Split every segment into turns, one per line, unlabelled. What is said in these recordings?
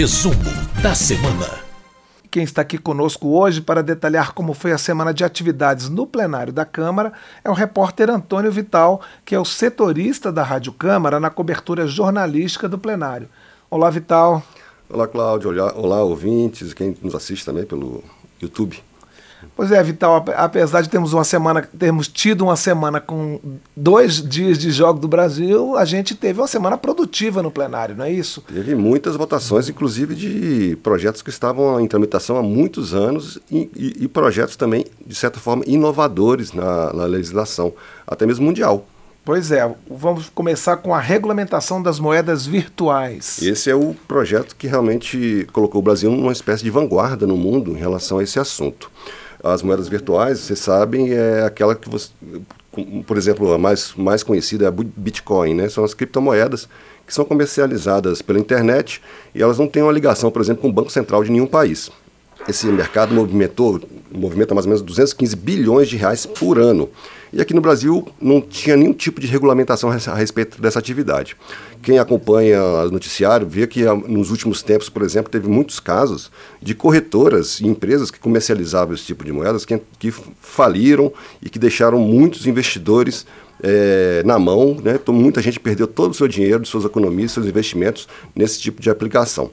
Resumo da semana.
Quem está aqui conosco hoje para detalhar como foi a semana de atividades no plenário da Câmara é o repórter Antônio Vital, que é o setorista da Rádio Câmara na cobertura jornalística do plenário. Olá, Vital.
Olá, Cláudio. Olá, olá ouvintes, quem nos assiste também pelo YouTube.
Pois é, Vital, apesar de termos uma semana, termos tido uma semana com dois dias de jogo do Brasil, a gente teve uma semana produtiva no plenário, não é isso?
Teve muitas votações, inclusive de projetos que estavam em tramitação há muitos anos e, e, e projetos também, de certa forma, inovadores na, na legislação, até mesmo mundial.
Pois é, vamos começar com a regulamentação das moedas virtuais.
Esse é o projeto que realmente colocou o Brasil numa espécie de vanguarda no mundo em relação a esse assunto. As moedas virtuais, vocês sabem, é aquela que você. Por exemplo, a mais, mais conhecida é a Bitcoin, né? São as criptomoedas que são comercializadas pela internet e elas não têm uma ligação, por exemplo, com o Banco Central de nenhum país. Esse mercado movimentou, movimenta mais ou menos 215 bilhões de reais por ano. E aqui no Brasil não tinha nenhum tipo de regulamentação a respeito dessa atividade. Quem acompanha o noticiário vê que ah, nos últimos tempos, por exemplo, teve muitos casos de corretoras e empresas que comercializavam esse tipo de moedas que, que faliram e que deixaram muitos investidores é, na mão, né? Então, muita gente perdeu todo o seu dinheiro, suas economias, seus investimentos nesse tipo de aplicação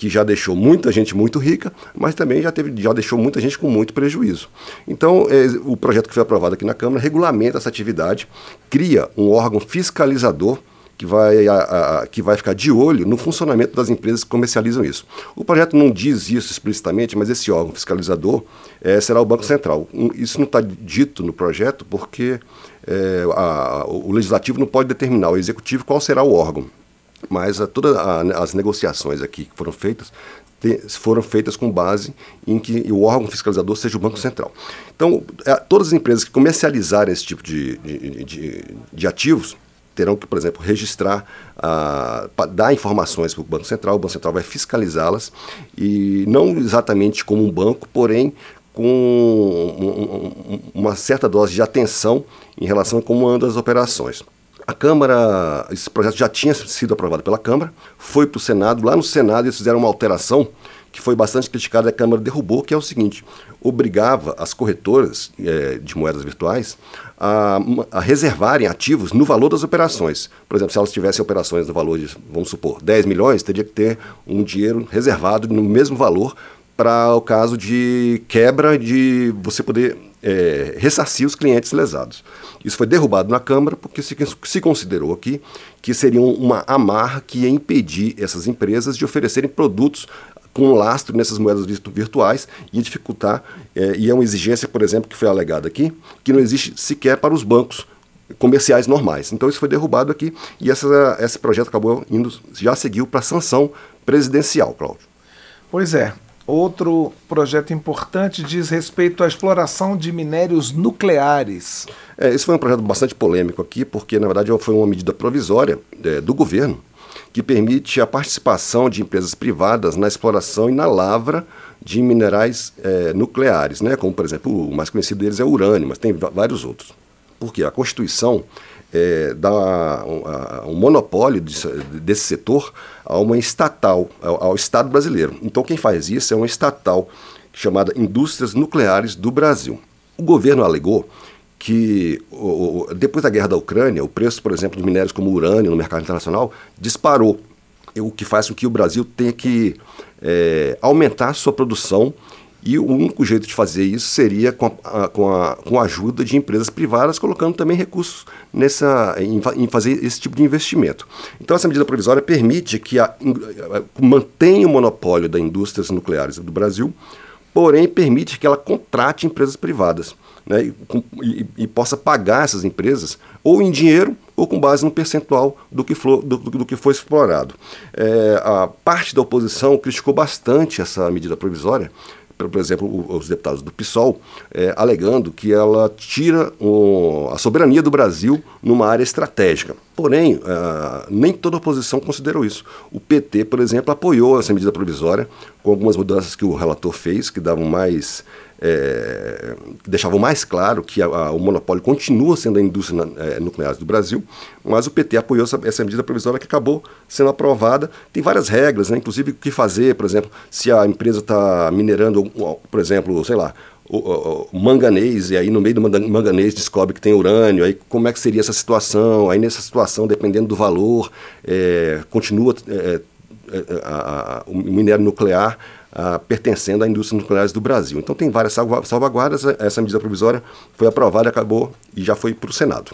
que já deixou muita gente muito rica, mas também já, teve, já deixou muita gente com muito prejuízo. Então, é, o projeto que foi aprovado aqui na Câmara regulamenta essa atividade, cria um órgão fiscalizador que vai, a, a, que vai ficar de olho no funcionamento das empresas que comercializam isso. O projeto não diz isso explicitamente, mas esse órgão fiscalizador é, será o Banco Central. Isso não está dito no projeto porque é, a, o legislativo não pode determinar o executivo qual será o órgão mas todas as negociações aqui que foram feitas foram feitas com base em que o órgão fiscalizador seja o Banco Central. Então, é, todas as empresas que comercializarem esse tipo de, de, de, de ativos terão que, por exemplo, registrar, uh, dar informações para o Banco Central, o Banco Central vai fiscalizá-las, e não exatamente como um banco, porém com um, um, uma certa dose de atenção em relação a como andam as operações. A Câmara, esse projeto já tinha sido aprovado pela Câmara, foi para o Senado. Lá no Senado eles fizeram uma alteração que foi bastante criticada e a Câmara derrubou, que é o seguinte: obrigava as corretoras é, de moedas virtuais a, a, reservarem ativos no valor das operações. Por exemplo, se elas tivessem operações no valor de, vamos supor, 10 milhões, teria que ter um dinheiro reservado no mesmo valor para o caso de quebra de você poder é, ressarcir os clientes lesados. Isso foi derrubado na Câmara porque se, se considerou aqui que seria uma amarra que ia impedir essas empresas de oferecerem produtos com lastro nessas moedas virtuais e dificultar, é, e é uma exigência, por exemplo, que foi alegada aqui, que não existe sequer para os bancos comerciais normais. Então isso foi derrubado aqui e essa, esse projeto acabou indo, já seguiu para sanção presidencial, Cláudio.
Pois é, Outro projeto importante diz respeito à exploração de minérios nucleares.
É, esse foi um projeto bastante polêmico aqui, porque na verdade foi uma medida provisória é, do governo que permite a participação de empresas privadas na exploração e na lavra de minerais é, nucleares, né? como por exemplo o mais conhecido deles é o urânio, mas tem vários outros. Porque a Constituição é, dá um, um monopólio desse, setor a uma estatal, ao, ao, Estado brasileiro. Então, quem faz isso é uma estatal chamada Indústrias Nucleares do Brasil. O governo alegou que depois da guerra da Ucrânia, o preço, por exemplo, de minérios como urânio no mercado internacional disparou, o que faz com que o Brasil tenha que é, aumentar sua produção e o único jeito de fazer isso seria com a, com a, com a ajuda de empresas privadas, colocando também recursos nessa, em, em, fazer esse tipo de investimento. Então, essa medida provisória permite que a, mantenha o monopólio das indústrias nucleares do Brasil, porém permite que ela contrate empresas privadas né, e, e, e possa pagar essas empresas ou em dinheiro ou com base no percentual do que, for, do, do que foi explorado. É, a parte da oposição criticou bastante essa medida provisória, por exemplo, os deputados do PSOL, é, alegando que ela tira o, a soberania do Brasil numa área estratégica. Porém, uh, nem toda a oposição considerou isso. O PT, por exemplo, apoiou essa medida provisória, com algumas mudanças que o relator fez, que davam mais. É, deixavam mais claro que a, a, o monopólio continua sendo a indústria é, nuclear do Brasil, mas o PT apoiou essa, essa, medida provisória que acabou sendo aprovada. Tem várias regras, né, inclusive o que fazer, por exemplo, se a empresa está minerando, por exemplo, sei lá, o, o, manganês, e aí no meio do manganês descobre que tem urânio, aí como é que seria essa situação? Aí nessa situação, dependendo do valor, é, continua é, é a, a, o minério nuclear a, pertencendo à indústria nucleares do Brasil. Então tem várias salvaguardas, essa medida provisória foi aprovada, acabou e já foi para o Senado.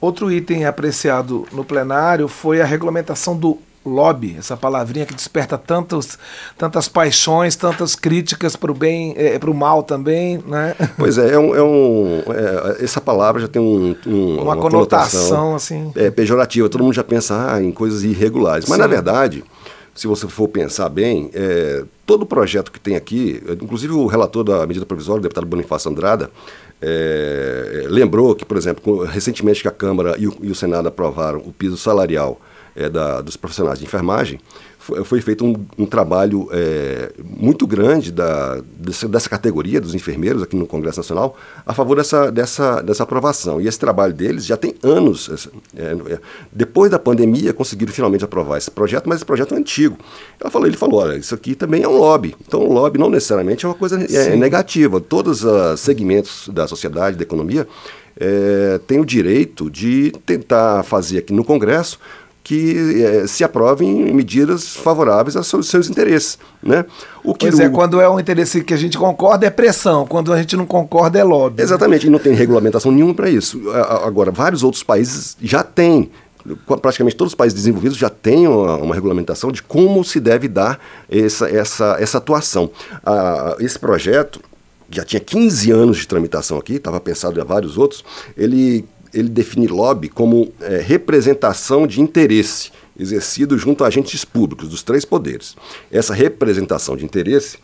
Outro item apreciado no plenário foi a regulamentação do lobby, essa palavrinha que desperta tantos, tantas paixões, tantas críticas para o bem, é, para o mal também, né?
Pois é, é um, é um é, essa palavra já tem um, um,
uma, uma, conotação assim,
é, pejorativa. Todo mundo já pensa ah, em coisas irregulares, mas Sim. na verdade, se você for pensar bem, é, todo projeto que tem aqui, inclusive o relator da medida provisória, o deputado Bonifácio Andrada, é, lembrou que, por exemplo, recentemente que a Câmara e o, e o Senado aprovaram o piso salarial é, da, dos profissionais de enfermagem, foi, foi feito um, um trabalho é, muito grande da, dessa, dessa, categoria dos enfermeiros aqui no Congresso Nacional a favor dessa, dessa, dessa aprovação. E esse trabalho deles já tem anos. É, é, depois da pandemia, conseguiram finalmente aprovar esse projeto, mas esse projeto é antigo. Ela falou, ele falou: olha, isso aqui também é um lobby. Então, o lobby não necessariamente é uma coisa é, negativa. Todos os segmentos da sociedade, da economia, é, têm o direito de tentar fazer aqui no Congresso que é, se aprovem medidas favoráveis aos seus, seus interesses. Né?
O que pois é, quando é um interesse que a gente concorda é pressão, quando a gente não concorda é lobby.
Exatamente, e não tem regulamentação nenhuma para isso. Agora, vários outros países já têm praticamente todos os países desenvolvidos já têm uma, uma, regulamentação de como se deve dar essa, essa, essa atuação. Ah, esse projeto já tinha 15 anos de tramitação aqui, estava pensado em vários outros, ele ele define lobby como é, representação de interesse exercido junto a agentes públicos dos três poderes. Essa representação de interesse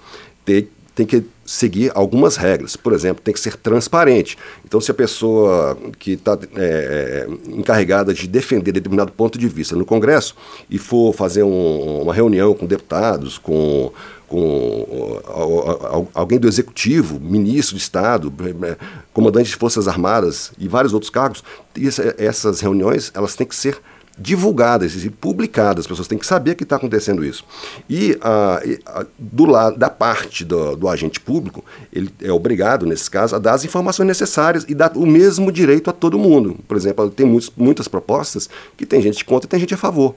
tem, tem que seguir algumas regras. Por exemplo, tem que ser transparente. Então, se a pessoa que está é, é, encarregada de defender determinado ponto de vista no Congresso e for fazer um, uma reunião com deputados, com com alguém do executivo, ministro de Estado, é, comandante de Forças Armadas e vários outros cargos, essas reuniões elas têm que ser divulgadas e publicadas, as pessoas têm que saber que está acontecendo isso. E do lado da parte do, do, agente público, ele é obrigado, nesse caso, a dar as informações necessárias e dar o mesmo direito a todo mundo. Por exemplo, tem muitos, muitas propostas que tem gente contra e tem gente a favor.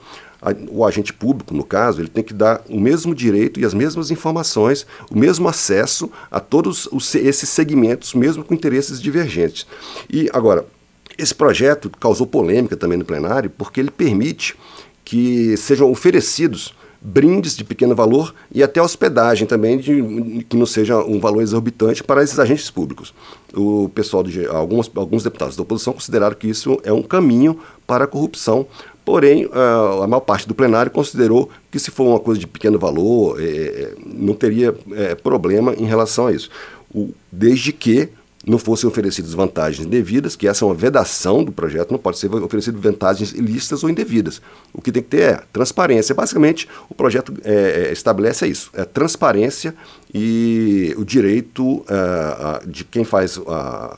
O agente público, no caso, ele tem que dar o mesmo direito e as mesmas informações, o mesmo acesso a todos os, esses segmentos, mesmo com interesses divergentes. E agora, esse projeto causou polêmica também no plenário, porque ele permite que sejam oferecidos brindes de pequeno valor e até hospedagem também, de, que não seja um valor exorbitante para esses agentes públicos. O pessoal, de, alguns, alguns deputados da oposição consideraram que isso é um caminho para a corrupção, porém, a, a maior parte do plenário considerou que se for uma coisa de pequeno valor, é, é não teria é, problema em relação a isso. O, desde que não fossem oferecidas vantagens indevidas, que essa é uma vedação do projeto, não pode ser oferecido vantagens ilícitas ou indevidas. O que tem que ter é transparência. Basicamente, o projeto é, é estabelece isso: é transparência e o direito uh, de quem faz uh,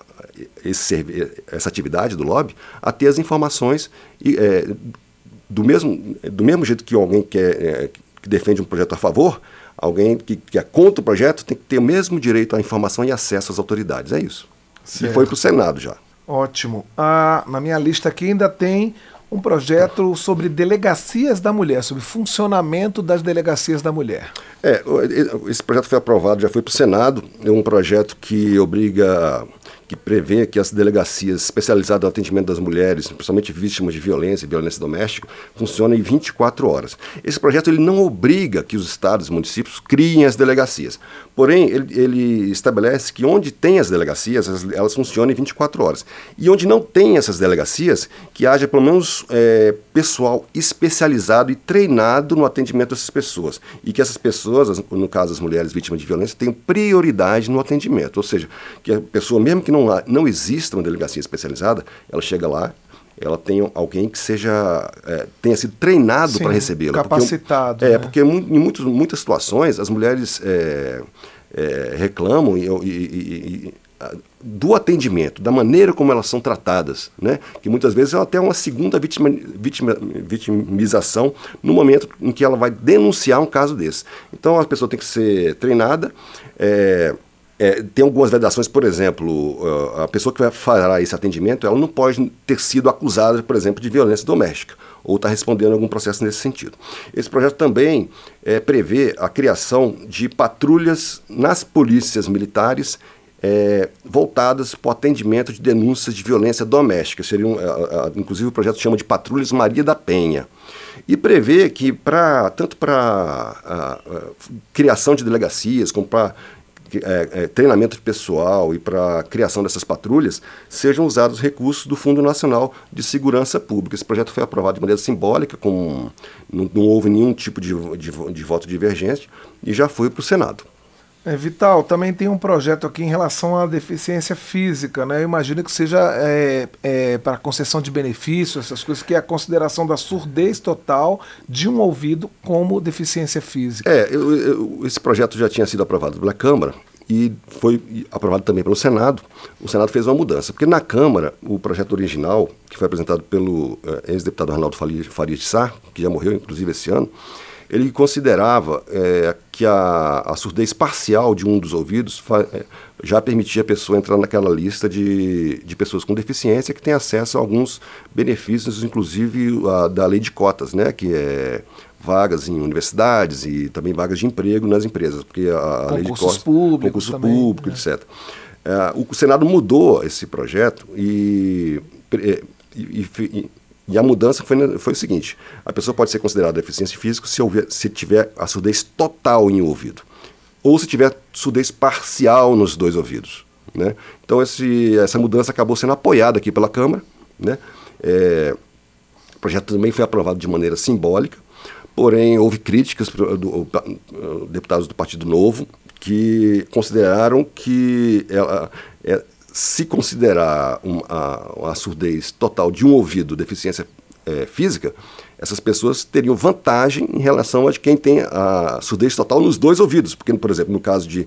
esse, essa atividade do lobby a ter as informações e, é, do, mesmo, do mesmo jeito que alguém quer, é, que defende um projeto a favor, Alguém que, que é contra o projeto tem que ter o mesmo direito à informação e acesso às autoridades. É isso. Certo. E foi para o Senado já.
Ótimo. Ah, na minha lista aqui ainda tem um projeto sobre delegacias da mulher, sobre funcionamento das delegacias da mulher.
É, esse projeto foi aprovado, já foi para o Senado. É um projeto que obriga que prevê que as delegacias especializadas no atendimento das mulheres, principalmente vítimas de violência e violência doméstica, funcionem 24 horas. Esse projeto ele não obriga que os estados e municípios criem as delegacias. Porém, ele, ele estabelece que onde tem as delegacias, elas, funcionem 24 horas. E onde não tem essas delegacias, que haja pelo menos é, pessoal especializado e treinado no atendimento dessas pessoas. E que essas pessoas, no caso das mulheres vítimas de violência, tenham prioridade no atendimento. Ou seja, que a pessoa, mesmo que não, não exista uma delegacia especializada, ela chega lá, ela tenha alguém que seja é, tenha sido treinado para recebê-la.
Capacitado.
Porque, é,
né?
porque em muitos, muitas situações as mulheres é, é, reclamam e, e, e, do atendimento, da maneira como elas são tratadas, né? que muitas vezes ela tem uma segunda vitima, vitima, vitimização no momento em que ela vai denunciar um caso desse. Então a pessoa tem que ser treinada. É, é, tem algumas vedações, por exemplo, a pessoa que vai fará esse atendimento, ela não pode ter sido acusada, por exemplo, de violência doméstica ou está respondendo a algum processo nesse sentido. Esse projeto também é, prevê a criação de patrulhas nas polícias militares é, voltadas para o atendimento de denúncias de violência doméstica. Seriam, inclusive o projeto chama de Patrulhas Maria da Penha. E prevê que, pra, tanto para criação de delegacias, como para é, é, treinamento de pessoal e para a criação dessas patrulhas, sejam usados recursos do Fundo Nacional de Segurança Pública. Esse projeto foi aprovado de maneira simbólica, com, não, não houve nenhum tipo de, de, de voto divergente, e já foi para o Senado.
É, Vital, também tem um projeto aqui em relação à deficiência física, né? Eu imagino que seja é, é, para concessão de benefícios, essas coisas, que é a consideração da surdez total de um ouvido como deficiência física.
É, eu, eu, esse projeto já tinha sido aprovado pela Câmara e foi aprovado também pelo Senado. O Senado fez uma mudança, porque na Câmara, o projeto original, que foi apresentado pelo é, ex-deputado Arnaldo Faria de Sá, que já morreu inclusive esse ano, ele considerava é, que a, a, surdez parcial de um dos ouvidos é, já permitia a pessoa entrar naquela lista de, de pessoas com deficiência que tem acesso a alguns benefícios, inclusive a, da lei de cotas, né, que é vagas em universidades e também vagas de emprego nas empresas, porque a,
a
lei de cotas,
públicos
concurso
também,
público,
né?
etc. É, o Senado mudou esse projeto e, e, e e a mudança foi, foi o seguinte: a pessoa pode ser considerada deficiência física se, houver, se tiver a surdez total em um ouvido, ou se tiver surdez parcial nos dois ouvidos. Né? Então, esse, essa mudança acabou sendo apoiada aqui pela Câmara. Né? É, o projeto também foi aprovado de maneira simbólica, porém, houve críticas do, do, do deputados do Partido Novo que consideraram que ela, é, se considerar um, a, a, surdez total de um ouvido, deficiência é, física, essas pessoas teriam vantagem em relação a de quem tem a surdez total nos dois ouvidos. Porque, por exemplo, no caso de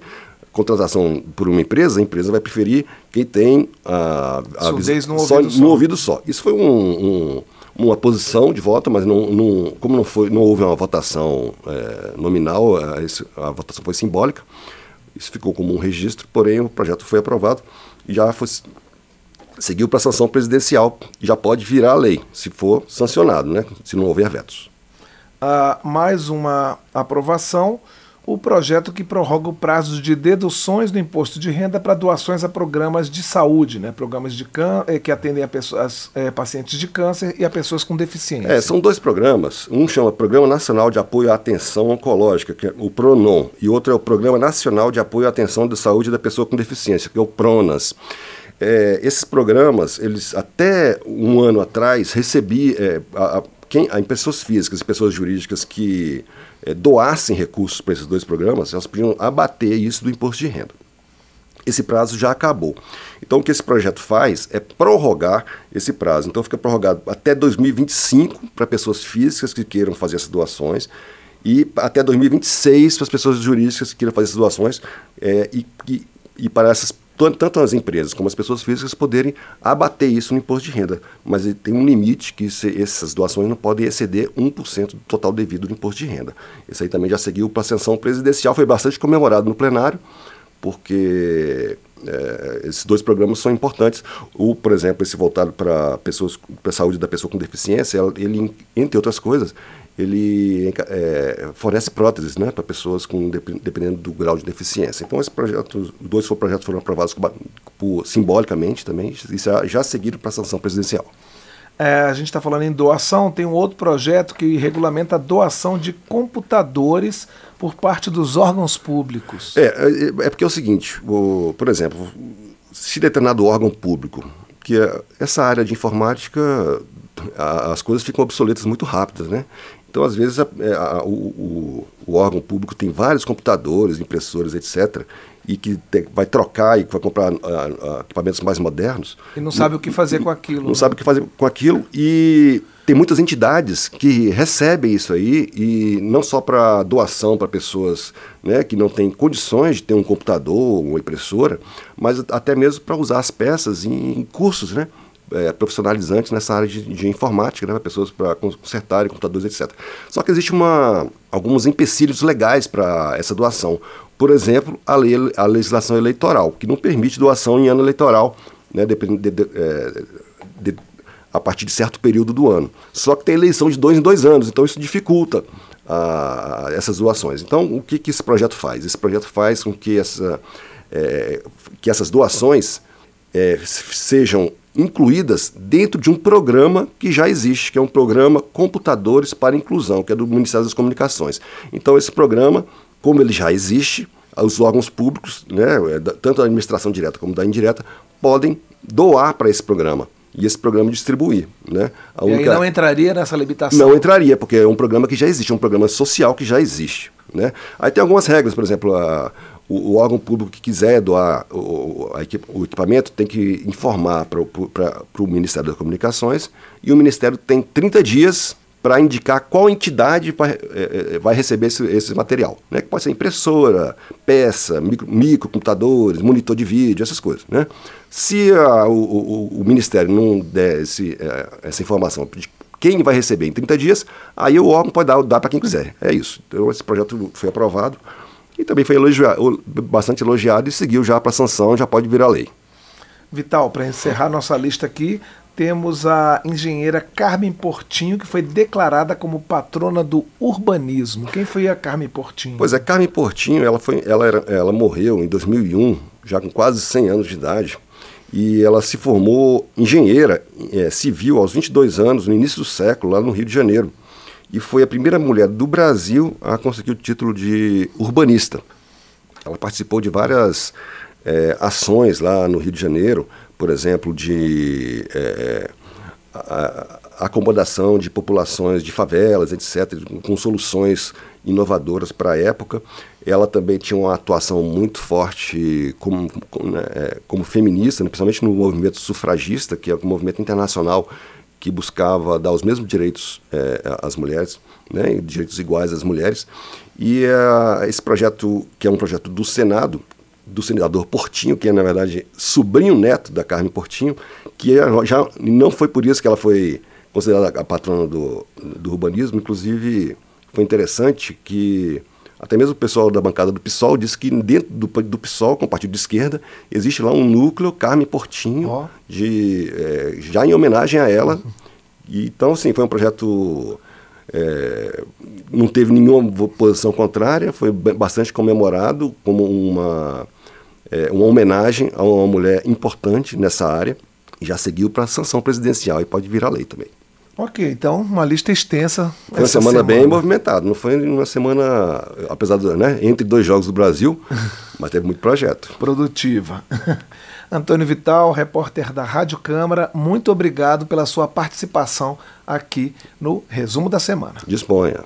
contratação por uma empresa, a empresa vai preferir quem tem a, a
surdez no, ouvido
só. no ouvido só. Isso foi um, um, uma posição de voto, mas não, não, como não, foi, não houve uma votação é, nominal, a, a votação foi simbólica. Isso ficou como um registro, porém o projeto foi aprovado já foi, seguiu para a sanção presidencial, já pode virar lei, se for sancionado, né? se não houver vetos.
Ah, mais uma aprovação, o projeto que prorroga o prazo de deduções do imposto de renda para doações a programas de saúde, né? programas de can eh, que atendem a pessoas, é, pacientes de câncer e a pessoas com deficiência.
É, são dois programas. Um chama Programa Nacional de Apoio à Atenção Oncológica, que é o PRONON, e outro é o Programa Nacional de Apoio à Atenção de Saúde da Pessoa com Deficiência, que é o PRONAS. É, esses programas, eles até um ano atrás recebiam é, a, a, quem, a, pessoas físicas e pessoas jurídicas que é, doassem recursos para esses dois programas, elas podiam abater isso do imposto de renda. Esse prazo já acabou. Então, o que esse projeto faz é prorrogar esse prazo. Então, fica prorrogado até 2025 para pessoas físicas que queiram fazer essas doações e até 2026 para as pessoas jurídicas que queiram fazer essas doações é, e, e, e para essas tanto as empresas como as pessoas físicas poderem abater isso no imposto de renda. Mas tem um limite que se, essas doações não podem exceder 1% do total devido do imposto de renda. Isso aí também já seguiu para a sanção presidencial, foi bastante comemorado no plenário, porque é, esses dois programas são importantes. O, por exemplo, esse voltado para pessoas para a saúde da pessoa com deficiência, ele, entre outras coisas, ele é, fornece próteses né, para pessoas com dependendo do grau de deficiência. Então, esse projeto, os dois projetos foram aprovados por, simbolicamente também e já, seguiram para a sanção presidencial.
É, a gente está falando em doação, tem um outro projeto que regulamenta a doação de computadores por parte dos órgãos públicos.
É, é, é porque é o seguinte, o, por exemplo, se determinado órgão público, que é, essa área de informática, a, as coisas ficam obsoletas muito rápidas, né? Então, às vezes, a, é, a, o, o, órgão público tem vários computadores, impressoras, etc. e que vai trocar e vai comprar uh, uh, equipamentos mais modernos.
E não sabe o que fazer com aquilo.
Não né? sabe o que fazer com aquilo e tem muitas entidades que recebem isso aí e não só para doação para pessoas né, que não têm condições de ter um computador, uma impressora, mas até mesmo para usar as peças em cursos, né? É, profissionalizantes nessa área de, de informática, né, pessoas para consertarem computadores, etc. Só que existe uma, alguns empecilhos legais para essa doação. Por exemplo, a, lei, a legislação eleitoral, que não permite doação em ano eleitoral, né, de, de, de, é, a partir de certo período do ano. Só que tem eleição de dois em dois anos, então isso dificulta ah, essas doações. Então, o que, que esse projeto faz? Esse projeto faz com que, essa, é, que essas doações é, sejam incluídas dentro de um programa que já existe, que é um programa Computadores para Inclusão, que é do Ministério das Comunicações. Então, esse programa como ele já existe, os órgãos públicos, né, tanto a administração direta como da indireta, podem doar para esse programa e esse programa distribuir. Né?
A única... E aí não entraria nessa limitação?
Não entraria, porque é um programa que já existe, é um programa social que já existe. Né? Aí tem algumas regras, por exemplo, a, o, o, órgão público que quiser doar o, o equipamento tem que informar para o Ministério das Comunicações e o Ministério tem 30 dias para indicar qual entidade vai, é, é, vai receber esse, esse, material. Né? Que pode ser impressora, peça, micro, microcomputadores, monitor de vídeo, essas coisas. Né? Se a, o, o, o, Ministério não der esse, é, essa informação de quem vai receber em 30 dias, aí o órgão pode dar, dar para quem quiser. É isso. Então, esse projeto foi aprovado e também foi elogiado, bastante elogiado e seguiu já para sanção, já pode virar lei.
Vital, para encerrar nossa lista aqui, temos a engenheira Carmen Portinho, que foi declarada como patrona do urbanismo. Quem foi a Carmen Portinho?
Pois é, Carmen Portinho, ela, foi, ela, era, ela morreu em 2001, já com quase 100 anos de idade, e ela se formou engenheira é, civil aos 22 anos, no início do século, lá no Rio de Janeiro. E foi a primeira mulher do Brasil a conseguir o título de urbanista. Ela participou de várias é, ações lá no Rio de Janeiro, por exemplo, de é, a, a acomodação de populações de favelas, etc., com soluções inovadoras para a época. Ela também tinha uma atuação muito forte como, como, né, como feminista, né, principalmente no movimento sufragista, que é um movimento internacional que buscava dar os mesmos direitos é, às mulheres, né, direitos iguais às mulheres. E é, esse projeto, que é um projeto do Senado, do senador Portinho, que é, na verdade, sobrinho neto da Carmen Portinho, que é, já não foi por isso que ela foi considerada a patrona do, do urbanismo, inclusive foi interessante que até mesmo o pessoal da bancada do PSOL disse que dentro do, do PSOL, com o partido de esquerda, existe lá um núcleo Carmen Portinho, oh. de, é, já em homenagem a ela. E, então, assim, foi um projeto é, não teve nenhuma posição contrária, foi bastante comemorado como uma é, uma homenagem a uma mulher importante nessa área e já seguiu para a sanção presidencial e pode virar lei também.
Ok, então uma lista extensa.
Foi uma semana, semana, bem movimentada, não foi uma semana, apesar do, né, entre dois jogos do Brasil, mas teve muito projeto.
Produtiva. Antônio Vital, repórter da Rádio Câmara, muito obrigado pela sua participação aqui no Resumo da Semana.
Disponha.